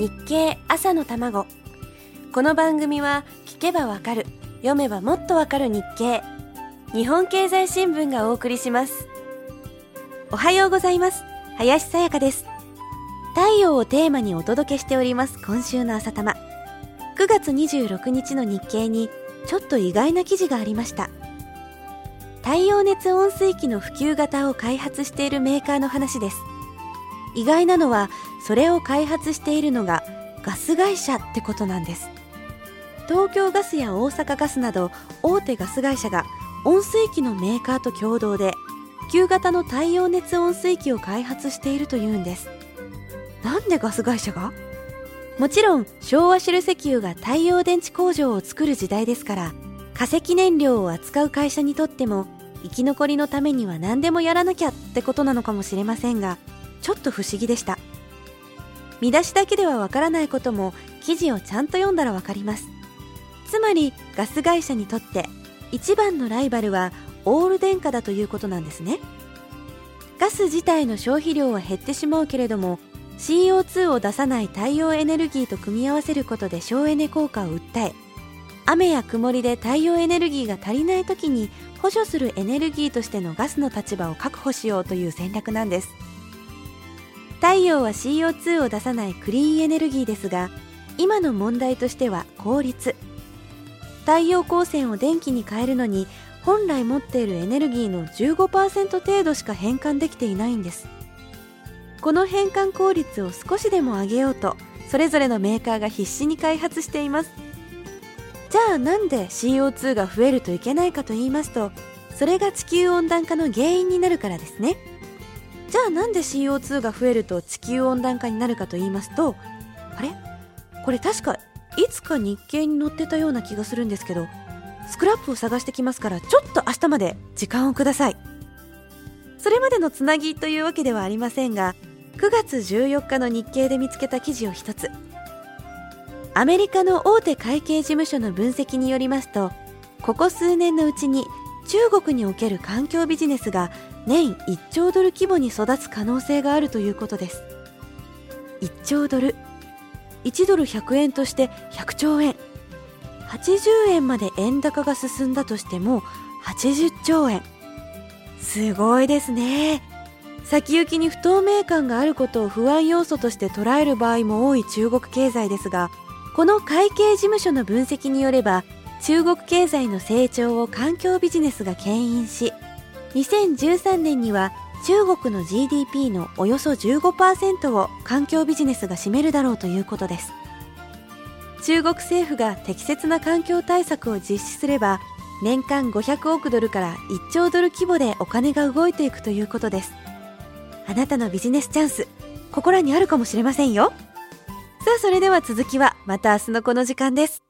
日経朝の卵。この番組は聞けばわかる読めばもっとわかる日経。日本経済新聞がお送りします。おはようございます。林さやかです。太陽をテーマにお届けしております今週の朝玉。9月26日の日経にちょっと意外な記事がありました。太陽熱温水器の普及型を開発しているメーカーの話です。意外なのはそれを開発しているのがガス会社ってことなんです。東京ガスや大阪ガスなど大手ガス会社が温水器のメーカーと共同で旧型の太陽熱温水器を開発しているというんです。なんでガス会社が？もちろん昭和シェル石油が太陽電池工場を作る時代ですから化石燃料を扱う会社にとっても生き残りのためには何でもやらなきゃってことなのかもしれませんがちょっと不思議でした。見出しだけではわからないことも記事をちゃんと読んだらわかります。つまりガス会社にとって一番のライバルはオール電化だということなんですね。ガス自体の消費量は減ってしまうけれども CO2 を出さない太陽エネルギーと組み合わせることで省エネ効果を訴え雨や曇りで太陽エネルギーが足りない時に補助するエネルギーとしてのガスの立場を確保しようという戦略なんです。太陽は CO2 を出さないクリーンエネルギーですが今の問題としては効率。太陽光線を電気に変えるのに本来持っているエネルギーの15%程度しか変換できていないんです。この変換効率を少しでも上げようとそれぞれのメーカーが必死に開発しています。じゃあなんで CO2 が増えるといけないかと言いますとそれが地球温暖化の原因になるからですね。じゃあなんで CO2 が増えると地球温暖化になるかと言いますとあれ？これ確かいつか日経に載ってたような気がするんですけどスクラップを探してきますからちょっと明日まで時間をください。それまでのつなぎというわけではありませんが9月14日の日経で見つけた記事を一つ。アメリカの大手会計事務所の分析によりますとここ数年のうちに中国における環境ビジネスが年1兆ドル規模に育つ可能性があるということです。1兆ドル。1ドル100円として100兆円。80円まで円高が進んだとしても80兆円。すごいですね。先行きに不透明感があることを不安要素として捉える場合も多い中国経済ですがこの会計事務所の分析によれば中国経済の成長を環境ビジネスが牽引し2013年には中国の GDP のおよそ15%を環境ビジネスが占めるだろうということです。中国政府が適切な環境対策を実施すれば年間500億ドルから1兆ドル規模でお金が動いていくということです。あなたのビジネスチャンスここらにあるかもしれませんよ。さあそれでは続きはまた明日のこの時間です。